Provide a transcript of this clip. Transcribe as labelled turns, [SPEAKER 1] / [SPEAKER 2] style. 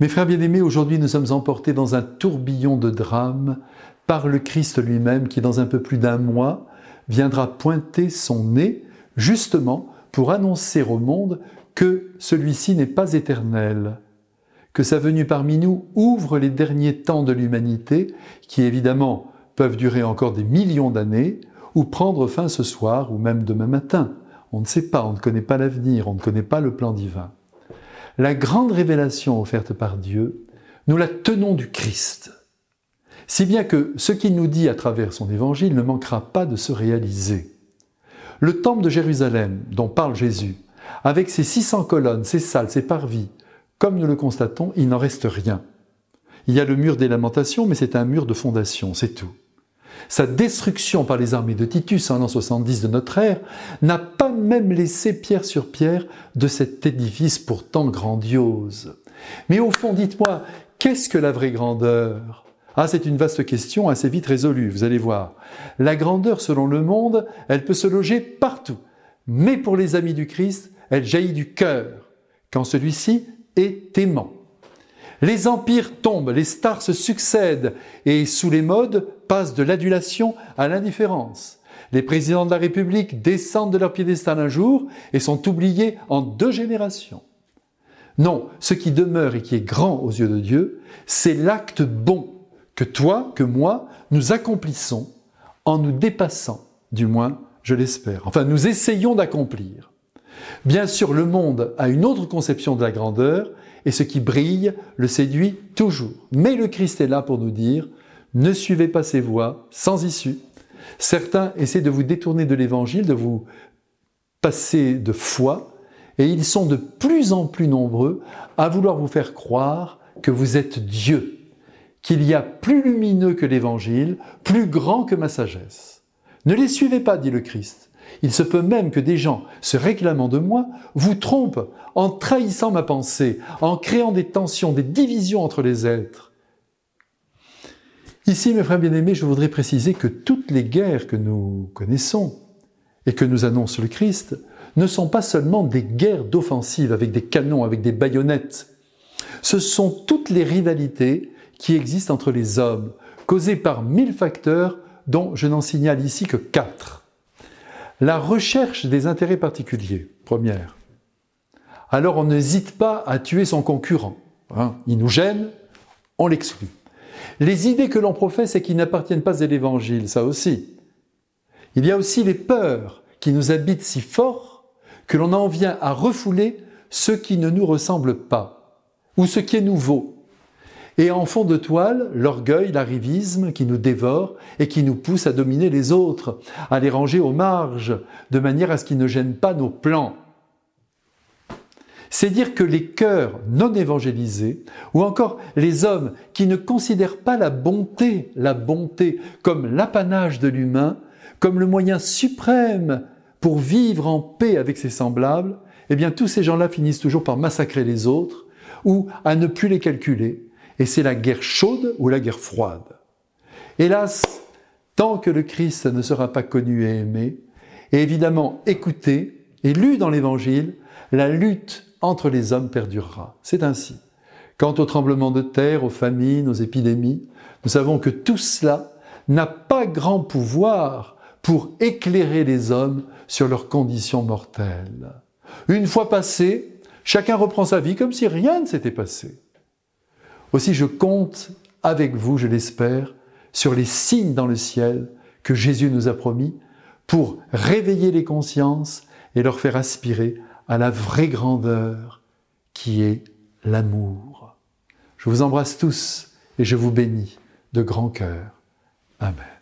[SPEAKER 1] Mes frères bien-aimés, aujourd'hui nous sommes emportés dans un tourbillon de drames par le Christ lui-même qui, dans un peu plus d'un mois, viendra pointer son nez justement pour annoncer au monde que celui-ci n'est pas éternel, que sa venue parmi nous ouvre les derniers temps de l'humanité, qui évidemment peuvent durer encore des millions d'années, ou prendre fin ce soir ou même demain matin. On ne sait pas, on ne connaît pas l'avenir, on ne connaît pas le plan divin. La grande révélation offerte par Dieu, nous la tenons du Christ. Si bien que ce qu'il nous dit à travers son évangile ne manquera pas de se réaliser. Le temple de Jérusalem, dont parle Jésus, avec ses 600 colonnes, ses salles, ses parvis, comme nous le constatons, il n'en reste rien. Il y a le mur des lamentations, mais c'est un mur de fondation, c'est tout. Sa destruction par les armées de Titus en l'an 70 de notre ère n'a pas même laissé pierre sur pierre de cet édifice pourtant grandiose. Mais au fond, dites-moi, qu'est-ce que la vraie grandeur? Ah, c'est une vaste question assez vite résolue, vous allez voir. La grandeur, selon le monde, elle peut se loger partout. Mais pour les amis du Christ, elle jaillit du cœur, quand celui-ci est aimant. Les empires tombent, les stars se succèdent et sous les modes passent de l'adulation à l'indifférence. Les présidents de la République descendent de leur piédestal un jour et sont oubliés en deux générations. Non, ce qui demeure et qui est grand aux yeux de Dieu, c'est l'acte bon que toi, que moi, nous accomplissons en nous dépassant, du moins, je l'espère. Enfin, nous essayons d'accomplir. Bien sûr, le monde a une autre conception de la grandeur, et ce qui brille le séduit toujours. Mais le Christ est là pour nous dire, ne suivez pas ces voies sans issue. Certains essaient de vous détourner de l'évangile, de vous passer de foi, et ils sont de plus en plus nombreux à vouloir vous faire croire que vous êtes Dieu, qu'il y a plus lumineux que l'évangile, plus grand que ma sagesse. Ne les suivez pas, dit le Christ. Il se peut même que des gens, se réclamant de moi, vous trompent en trahissant ma pensée, en créant des tensions, des divisions entre les êtres. Ici, mes frères bien-aimés, je voudrais préciser que toutes les guerres que nous connaissons et que nous annonce le Christ ne sont pas seulement des guerres d'offensive avec des canons, avec des baïonnettes. Ce sont toutes les rivalités qui existent entre les hommes, causées par mille facteurs dont je n'en signale ici que quatre. La recherche des intérêts particuliers, première. Alors on n'hésite pas à tuer son concurrent. Hein. Il nous gêne, on l'exclut. Les idées que l'on professe et qui n'appartiennent pas à l'Évangile, ça aussi. Il y a aussi les peurs qui nous habitent si fort que l'on en vient à refouler ce qui ne nous ressemble pas, ou ce qui est nouveau, et en fond de toile, l'orgueil, l'arrivisme qui nous dévore et qui nous pousse à dominer les autres, à les ranger aux marges, de manière à ce qu'ils ne gênent pas nos plans. C'est dire que les cœurs non évangélisés, ou encore les hommes qui ne considèrent pas la bonté, la bonté comme l'apanage de l'humain, comme le moyen suprême pour vivre en paix avec ses semblables, eh bien tous ces gens-là finissent toujours par massacrer les autres, ou à ne plus les calculer, et c'est la guerre chaude ou la guerre froide. Hélas, tant que le Christ ne sera pas connu et aimé, et évidemment écouté et lu dans l'Évangile, la lutte entre les hommes perdurera. C'est ainsi. Quant aux tremblements de terre, aux famines, aux épidémies, nous savons que tout cela n'a pas grand pouvoir pour éclairer les hommes sur leurs conditions mortelles. Une fois passé, chacun reprend sa vie comme si rien ne s'était passé. Aussi je compte avec vous, je l'espère, sur les signes dans le ciel que Jésus nous a promis pour réveiller les consciences et leur faire aspirer à la vraie grandeur qui est l'amour. Je vous embrasse tous et je vous bénis de grand cœur. Amen.